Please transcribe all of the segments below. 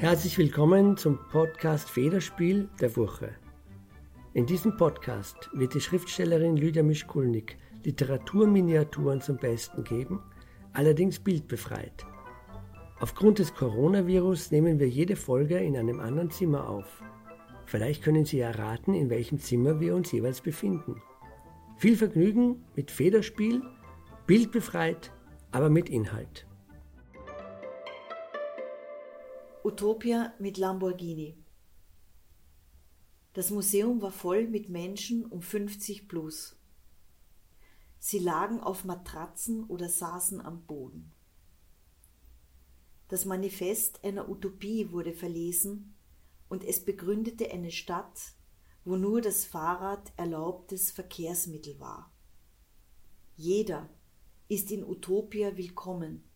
Herzlich willkommen zum Podcast Federspiel der Woche. In diesem Podcast wird die Schriftstellerin Lydia Mischkulnik Literaturminiaturen zum Besten geben, allerdings bildbefreit. Aufgrund des Coronavirus nehmen wir jede Folge in einem anderen Zimmer auf. Vielleicht können Sie erraten, in welchem Zimmer wir uns jeweils befinden. Viel Vergnügen mit Federspiel, bildbefreit, aber mit Inhalt. Utopia mit Lamborghini. Das Museum war voll mit Menschen um 50 plus. Sie lagen auf Matratzen oder saßen am Boden. Das Manifest einer Utopie wurde verlesen und es begründete eine Stadt, wo nur das Fahrrad erlaubtes Verkehrsmittel war. Jeder ist in Utopia willkommen,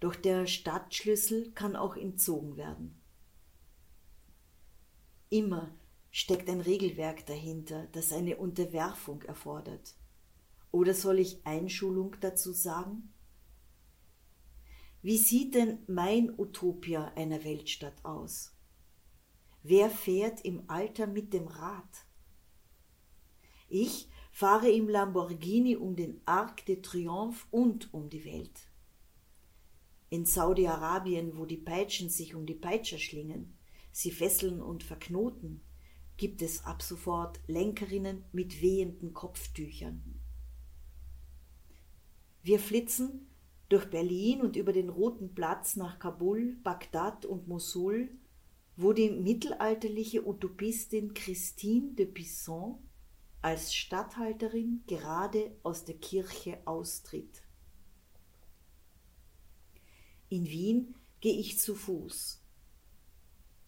doch der Stadtschlüssel kann auch entzogen werden. Immer Steckt ein Regelwerk dahinter, das eine Unterwerfung erfordert? Oder soll ich Einschulung dazu sagen? Wie sieht denn mein Utopia einer Weltstadt aus? Wer fährt im Alter mit dem Rad? Ich fahre im Lamborghini um den Arc de Triomphe und um die Welt. In Saudi-Arabien, wo die Peitschen sich um die Peitscher schlingen, sie fesseln und verknoten, gibt es ab sofort Lenkerinnen mit wehenden Kopftüchern. Wir flitzen durch Berlin und über den Roten Platz nach Kabul, Bagdad und Mosul, wo die mittelalterliche Utopistin Christine de Pisson als Statthalterin gerade aus der Kirche austritt. In Wien gehe ich zu Fuß.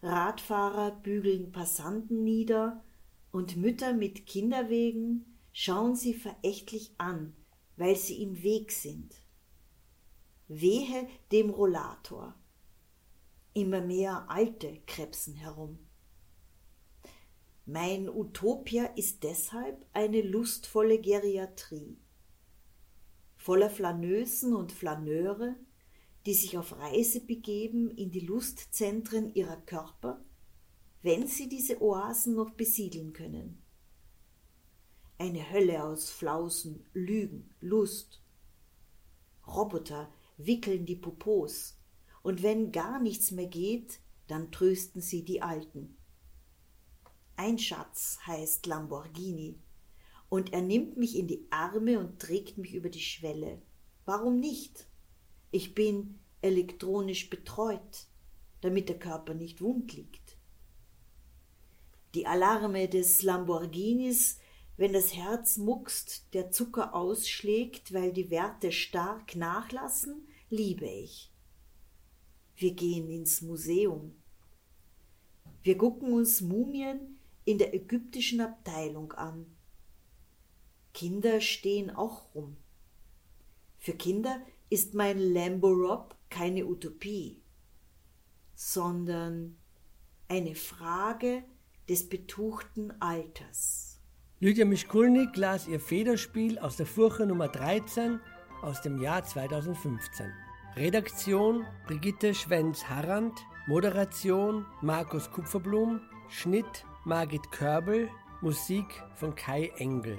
Radfahrer bügeln Passanten nieder und Mütter mit Kinderwegen schauen sie verächtlich an, weil sie im Weg sind. Wehe dem Rollator. Immer mehr Alte krebsen herum. Mein Utopia ist deshalb eine lustvolle Geriatrie. Voller Flaneusen und Flaneure, die sich auf Reise begeben in die Lustzentren ihrer Körper, wenn sie diese Oasen noch besiedeln können. Eine Hölle aus Flausen, Lügen, Lust. Roboter wickeln die Popos, und wenn gar nichts mehr geht, dann trösten sie die Alten. Ein Schatz heißt Lamborghini, und er nimmt mich in die Arme und trägt mich über die Schwelle. Warum nicht? Ich bin elektronisch betreut, damit der Körper nicht wund liegt. Die Alarme des Lamborghinis, wenn das Herz muckst, der Zucker ausschlägt, weil die Werte stark nachlassen, liebe ich. Wir gehen ins Museum. Wir gucken uns Mumien in der ägyptischen Abteilung an. Kinder stehen auch rum. Für Kinder ist mein Lambo keine Utopie, sondern eine Frage des betuchten Alters. Lydia Mischkulnik las ihr Federspiel aus der Furche Nummer 13 aus dem Jahr 2015. Redaktion Brigitte Schwenz-Harrand, Moderation Markus Kupferblum, Schnitt Margit Körbel, Musik von Kai Engel.